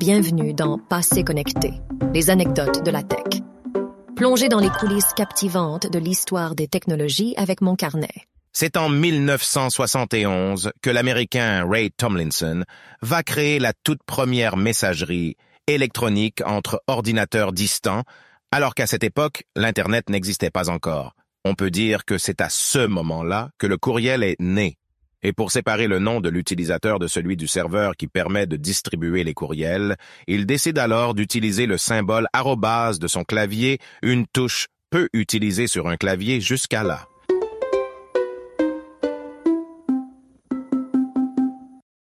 Bienvenue dans Passé connecté, les anecdotes de la tech. Plongez dans les coulisses captivantes de l'histoire des technologies avec mon carnet. C'est en 1971 que l'Américain Ray Tomlinson va créer la toute première messagerie électronique entre ordinateurs distants, alors qu'à cette époque, l'Internet n'existait pas encore. On peut dire que c'est à ce moment-là que le courriel est né. Et pour séparer le nom de l'utilisateur de celui du serveur qui permet de distribuer les courriels, il décide alors d'utiliser le symbole arrobase de son clavier, une touche peu utilisée sur un clavier jusqu'à là.